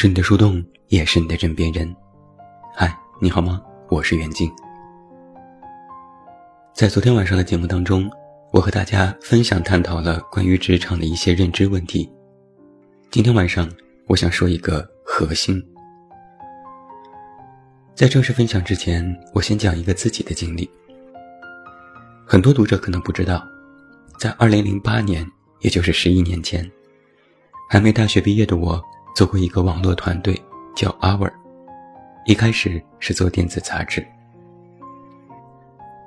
是你的树洞，也是你的枕边人。嗨，你好吗？我是袁静。在昨天晚上的节目当中，我和大家分享探讨了关于职场的一些认知问题。今天晚上，我想说一个核心。在正式分享之前，我先讲一个自己的经历。很多读者可能不知道，在2008年，也就是十一年前，还没大学毕业的我。做过一个网络团队，叫 Hour，一开始是做电子杂志。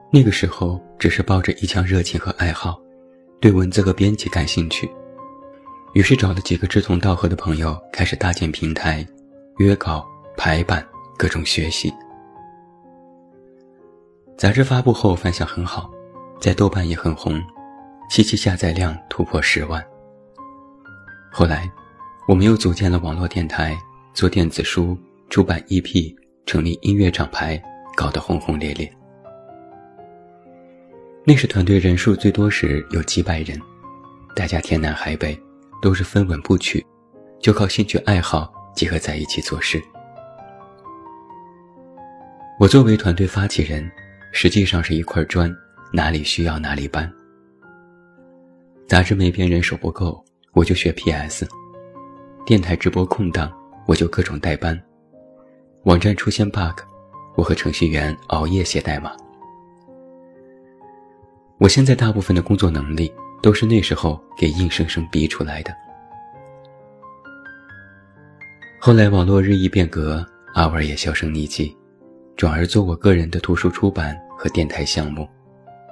那个时候只是抱着一腔热情和爱好，对文字和编辑感兴趣，于是找了几个志同道合的朋友，开始搭建平台、约稿、排版，各种学习。杂志发布后反响很好，在豆瓣也很红，期期下载量突破十万。后来。我们又组建了网络电台，做电子书，出版 EP，成立音乐厂牌，搞得轰轰烈烈。那时团队人数最多时有几百人，大家天南海北，都是分文不取，就靠兴趣爱好结合在一起做事。我作为团队发起人，实际上是一块砖，哪里需要哪里搬。杂志没编人手不够，我就学 PS。电台直播空档，我就各种代班；网站出现 bug，我和程序员熬夜写代码。我现在大部分的工作能力都是那时候给硬生生逼出来的。后来网络日益变革，阿文也销声匿迹，转而做我个人的图书出版和电台项目，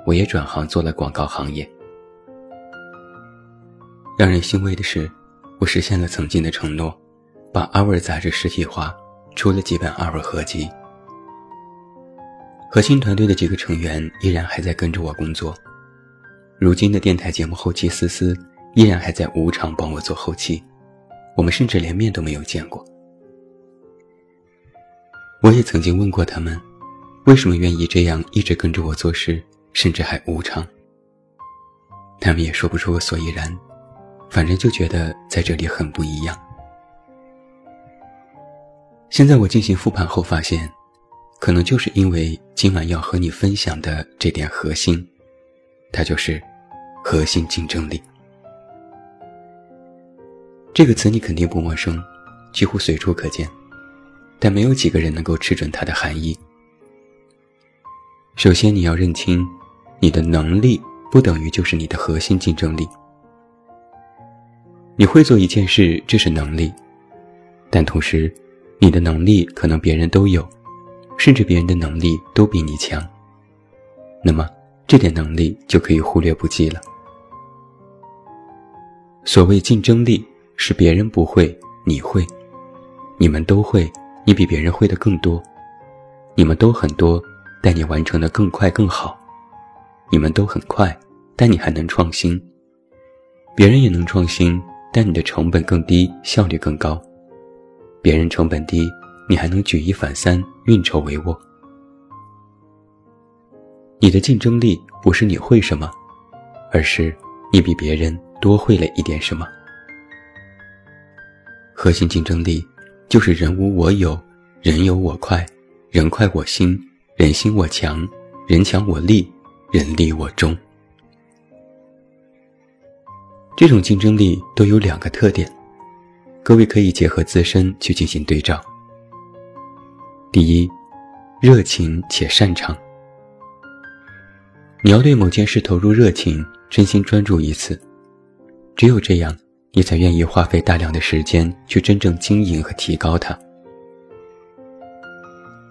我也转行做了广告行业。让人欣慰的是。我实现了曾经的承诺，把《阿尔杂志实体化，出了几本阿尔合集。核心团队的几个成员依然还在跟着我工作，如今的电台节目后期思思依然还在无偿帮我做后期，我们甚至连面都没有见过。我也曾经问过他们，为什么愿意这样一直跟着我做事，甚至还无偿？他们也说不出个所以然。反正就觉得在这里很不一样。现在我进行复盘后发现，可能就是因为今晚要和你分享的这点核心，它就是核心竞争力。这个词你肯定不陌生，几乎随处可见，但没有几个人能够吃准它的含义。首先，你要认清，你的能力不等于就是你的核心竞争力。你会做一件事，这是能力，但同时，你的能力可能别人都有，甚至别人的能力都比你强。那么，这点能力就可以忽略不计了。所谓竞争力，是别人不会，你会；你们都会，你比别人会的更多；你们都很多，但你完成的更快更好；你们都很快，但你还能创新；别人也能创新。但你的成本更低，效率更高。别人成本低，你还能举一反三，运筹帷幄。你的竞争力不是你会什么，而是你比别人多会了一点什么。核心竞争力就是人无我有，人有我快，人快我心，人心我强，人强我力，人力我忠。这种竞争力都有两个特点，各位可以结合自身去进行对照。第一，热情且擅长。你要对某件事投入热情，真心专注一次，只有这样，你才愿意花费大量的时间去真正经营和提高它。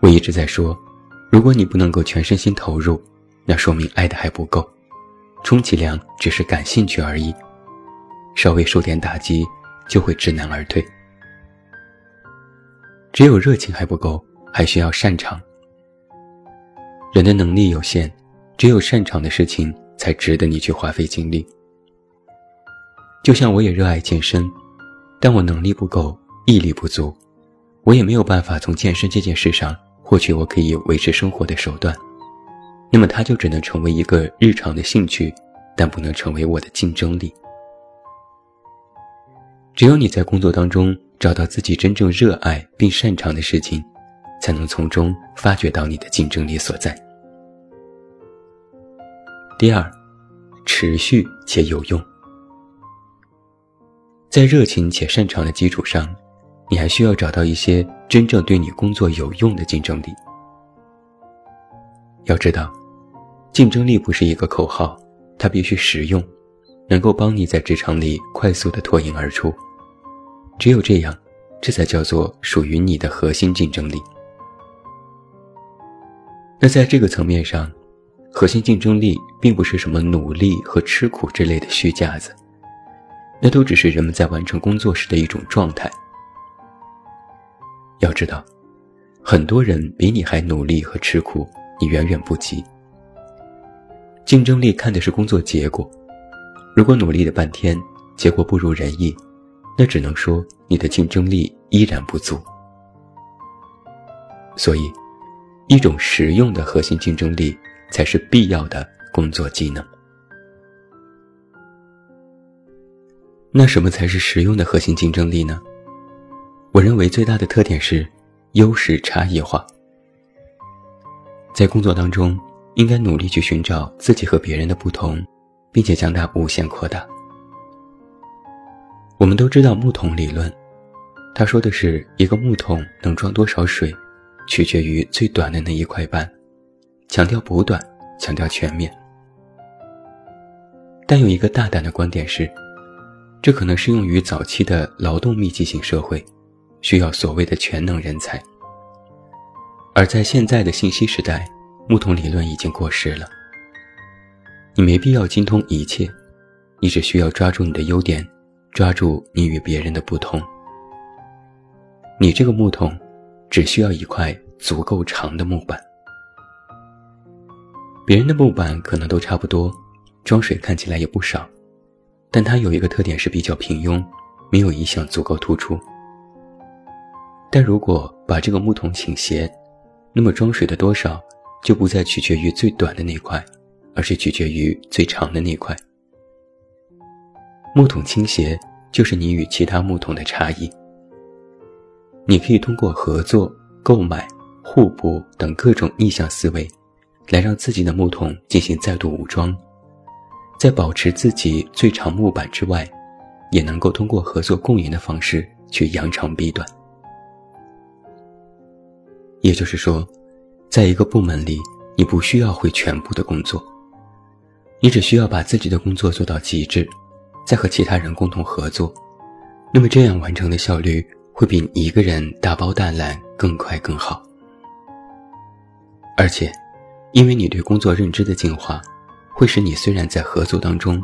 我一直在说，如果你不能够全身心投入，那说明爱的还不够，充其量只是感兴趣而已。稍微受点打击，就会知难而退。只有热情还不够，还需要擅长。人的能力有限，只有擅长的事情才值得你去花费精力。就像我也热爱健身，但我能力不够，毅力不足，我也没有办法从健身这件事上获取我可以维持生活的手段。那么它就只能成为一个日常的兴趣，但不能成为我的竞争力。只有你在工作当中找到自己真正热爱并擅长的事情，才能从中发掘到你的竞争力所在。第二，持续且有用。在热情且擅长的基础上，你还需要找到一些真正对你工作有用的竞争力。要知道，竞争力不是一个口号，它必须实用，能够帮你在职场里快速的脱颖而出。只有这样，这才叫做属于你的核心竞争力。那在这个层面上，核心竞争力并不是什么努力和吃苦之类的虚架子，那都只是人们在完成工作时的一种状态。要知道，很多人比你还努力和吃苦，你远远不及。竞争力看的是工作结果，如果努力了半天，结果不如人意。那只能说你的竞争力依然不足，所以，一种实用的核心竞争力才是必要的工作技能。那什么才是实用的核心竞争力呢？我认为最大的特点是优势差异化。在工作当中，应该努力去寻找自己和别人的不同，并且将它无限扩大。我们都知道木桶理论，他说的是一个木桶能装多少水，取决于最短的那一块半，强调补短，强调全面。但有一个大胆的观点是，这可能适用于早期的劳动密集型社会，需要所谓的全能人才。而在现在的信息时代，木桶理论已经过时了。你没必要精通一切，你只需要抓住你的优点。抓住你与别人的不同，你这个木桶只需要一块足够长的木板。别人的木板可能都差不多，装水看起来也不少，但它有一个特点是比较平庸，没有一项足够突出。但如果把这个木桶倾斜，那么装水的多少就不再取决于最短的那块，而是取决于最长的那块。木桶倾斜就是你与其他木桶的差异。你可以通过合作、购买、互补等各种逆向思维，来让自己的木桶进行再度武装，在保持自己最长木板之外，也能够通过合作共赢的方式去扬长避短。也就是说，在一个部门里，你不需要会全部的工作，你只需要把自己的工作做到极致。再和其他人共同合作，那么这样完成的效率会比你一个人大包大揽更快更好。而且，因为你对工作认知的进化，会使你虽然在合作当中，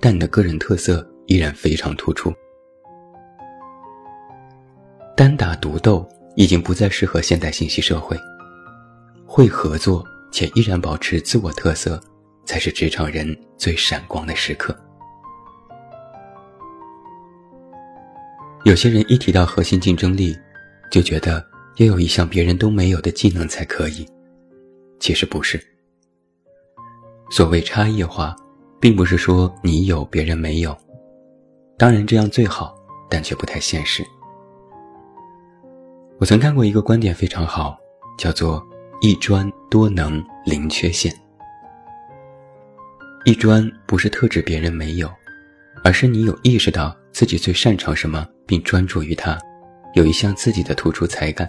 但你的个人特色依然非常突出。单打独斗已经不再适合现代信息社会，会合作且依然保持自我特色，才是职场人最闪光的时刻。有些人一提到核心竞争力，就觉得要有一项别人都没有的技能才可以。其实不是。所谓差异化，并不是说你有别人没有，当然这样最好，但却不太现实。我曾看过一个观点非常好，叫做“一专多能零缺陷”。一专不是特指别人没有，而是你有意识到自己最擅长什么。并专注于它，有一项自己的突出才干。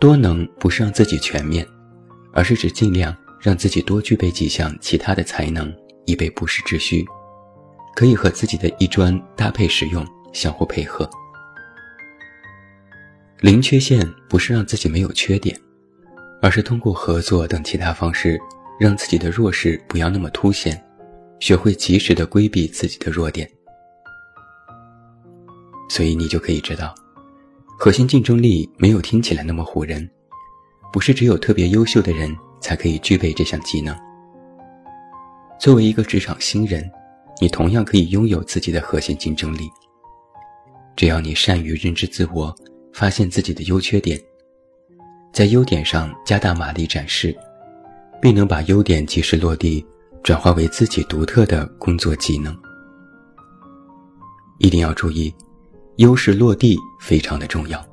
多能不是让自己全面，而是指尽量让自己多具备几项其他的才能，以备不时之需，可以和自己的一专搭配使用，相互配合。零缺陷不是让自己没有缺点，而是通过合作等其他方式，让自己的弱势不要那么凸显，学会及时的规避自己的弱点。所以你就可以知道，核心竞争力没有听起来那么唬人，不是只有特别优秀的人才可以具备这项技能。作为一个职场新人，你同样可以拥有自己的核心竞争力。只要你善于认知自我，发现自己的优缺点，在优点上加大马力展示，并能把优点及时落地，转化为自己独特的工作技能。一定要注意。优势落地非常的重要。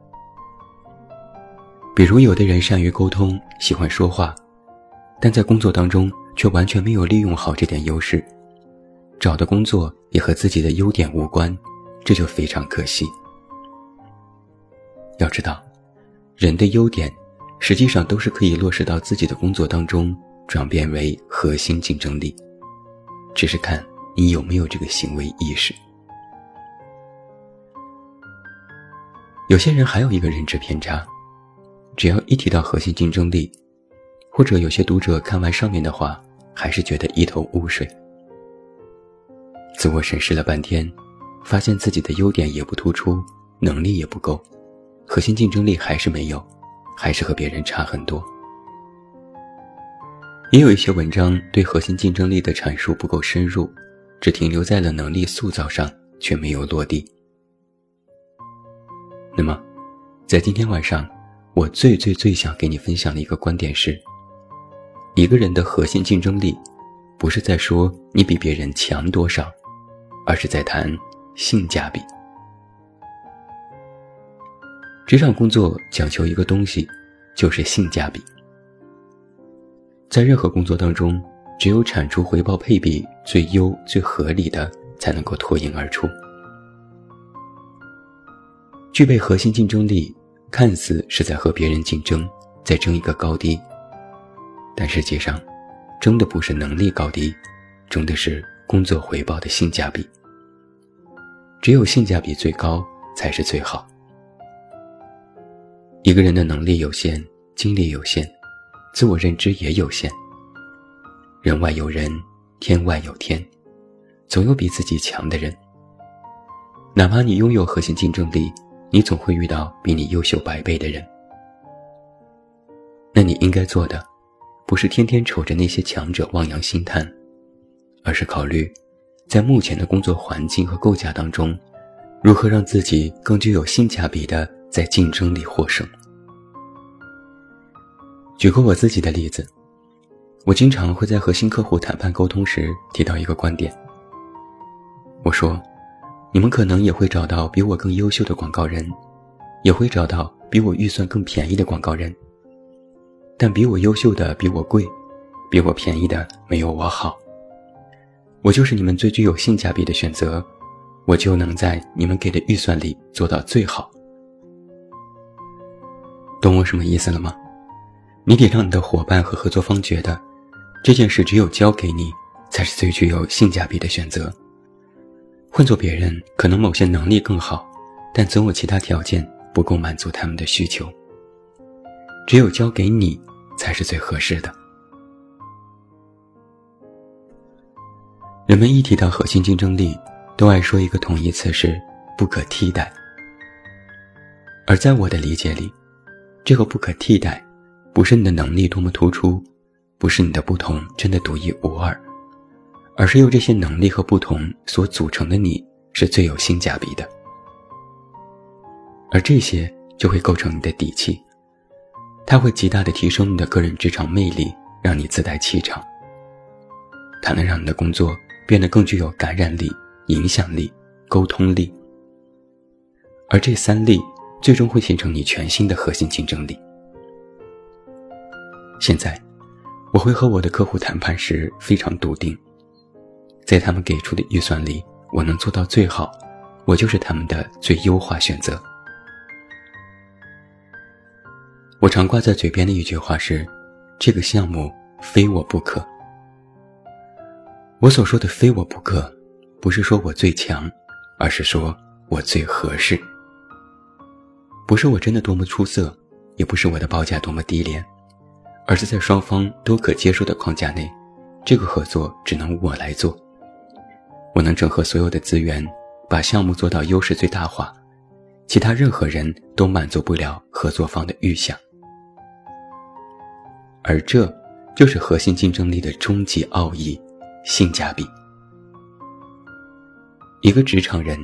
比如，有的人善于沟通，喜欢说话，但在工作当中却完全没有利用好这点优势，找的工作也和自己的优点无关，这就非常可惜。要知道，人的优点实际上都是可以落实到自己的工作当中，转变为核心竞争力，只是看你有没有这个行为意识。有些人还有一个认知偏差。只要一提到核心竞争力，或者有些读者看完上面的话，还是觉得一头雾水。自我审视了半天，发现自己的优点也不突出，能力也不够，核心竞争力还是没有，还是和别人差很多。也有一些文章对核心竞争力的阐述不够深入，只停留在了能力塑造上，却没有落地。那么，在今天晚上。我最最最想给你分享的一个观点是：一个人的核心竞争力，不是在说你比别人强多少，而是在谈性价比。职场工作讲求一个东西，就是性价比。在任何工作当中，只有产出回报配比最优、最合理的，才能够脱颖而出。具备核心竞争力。看似是在和别人竞争，在争一个高低，但实际上，争的不是能力高低，争的是工作回报的性价比。只有性价比最高，才是最好。一个人的能力有限，精力有限，自我认知也有限。人外有人，天外有天，总有比自己强的人。哪怕你拥有核心竞争力。你总会遇到比你优秀百倍的人，那你应该做的，不是天天瞅着那些强者望洋兴叹，而是考虑，在目前的工作环境和构架当中，如何让自己更具有性价比的在竞争里获胜。举个我自己的例子，我经常会在和新客户谈判沟通时提到一个观点，我说。你们可能也会找到比我更优秀的广告人，也会找到比我预算更便宜的广告人。但比我优秀的比我贵，比我便宜的没有我好。我就是你们最具有性价比的选择，我就能在你们给的预算里做到最好。懂我什么意思了吗？你得让你的伙伴和合作方觉得，这件事只有交给你，才是最具有性价比的选择。换做别人，可能某些能力更好，但总有其他条件不够满足他们的需求。只有交给你，才是最合适的。人们一提到核心竞争力，都爱说一个同义词是“不可替代”。而在我的理解里，这个不可替代，不是你的能力多么突出，不是你的不同真的独一无二。而是由这些能力和不同所组成的你，是最有性价比的，而这些就会构成你的底气，它会极大的提升你的个人职场魅力，让你自带气场。它能让你的工作变得更具有感染力、影响力、沟通力，而这三力最终会形成你全新的核心竞争力。现在，我会和我的客户谈判时非常笃定。在他们给出的预算里，我能做到最好，我就是他们的最优化选择。我常挂在嘴边的一句话是：“这个项目非我不可。”我所说的“非我不可”，不是说我最强，而是说我最合适。不是我真的多么出色，也不是我的报价多么低廉，而是在双方都可接受的框架内，这个合作只能我来做。我能整合所有的资源，把项目做到优势最大化，其他任何人都满足不了合作方的预想。而这就是核心竞争力的终极奥义——性价比。一个职场人，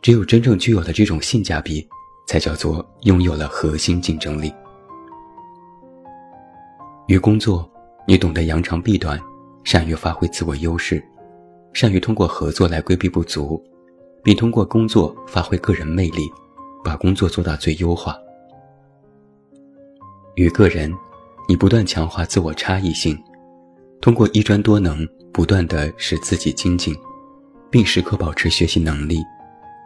只有真正具有了这种性价比，才叫做拥有了核心竞争力。于工作，你懂得扬长避短，善于发挥自我优势。善于通过合作来规避不足，并通过工作发挥个人魅力，把工作做到最优化。与个人，你不断强化自我差异性，通过一专多能，不断的使自己精进，并时刻保持学习能力，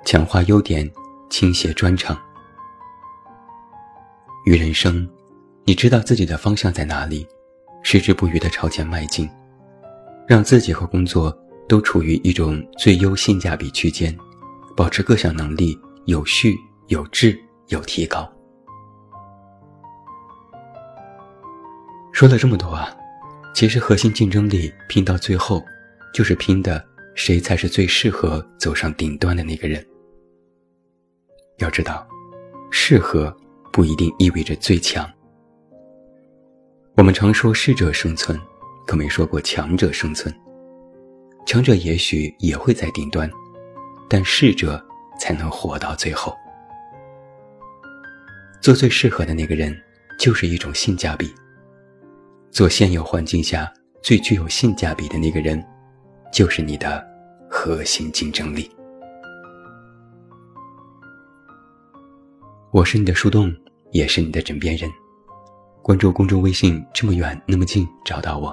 强化优点，倾斜专长。与人生，你知道自己的方向在哪里，矢志不渝的朝前迈进，让自己和工作都处于一种最优性价比区间，保持各项能力有序、有质、有提高。说了这么多啊，其实核心竞争力拼到最后，就是拼的谁才是最适合走上顶端的那个人。要知道，适合不一定意味着最强。我们常说适者生存，可没说过强者生存。强者也许也会在顶端，但适者才能活到最后。做最适合的那个人，就是一种性价比。做现有环境下最具有性价比的那个人，就是你的核心竞争力。我是你的树洞，也是你的枕边人。关注公众微信，这么远那么近，找到我。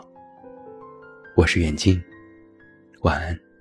我是远近，晚安。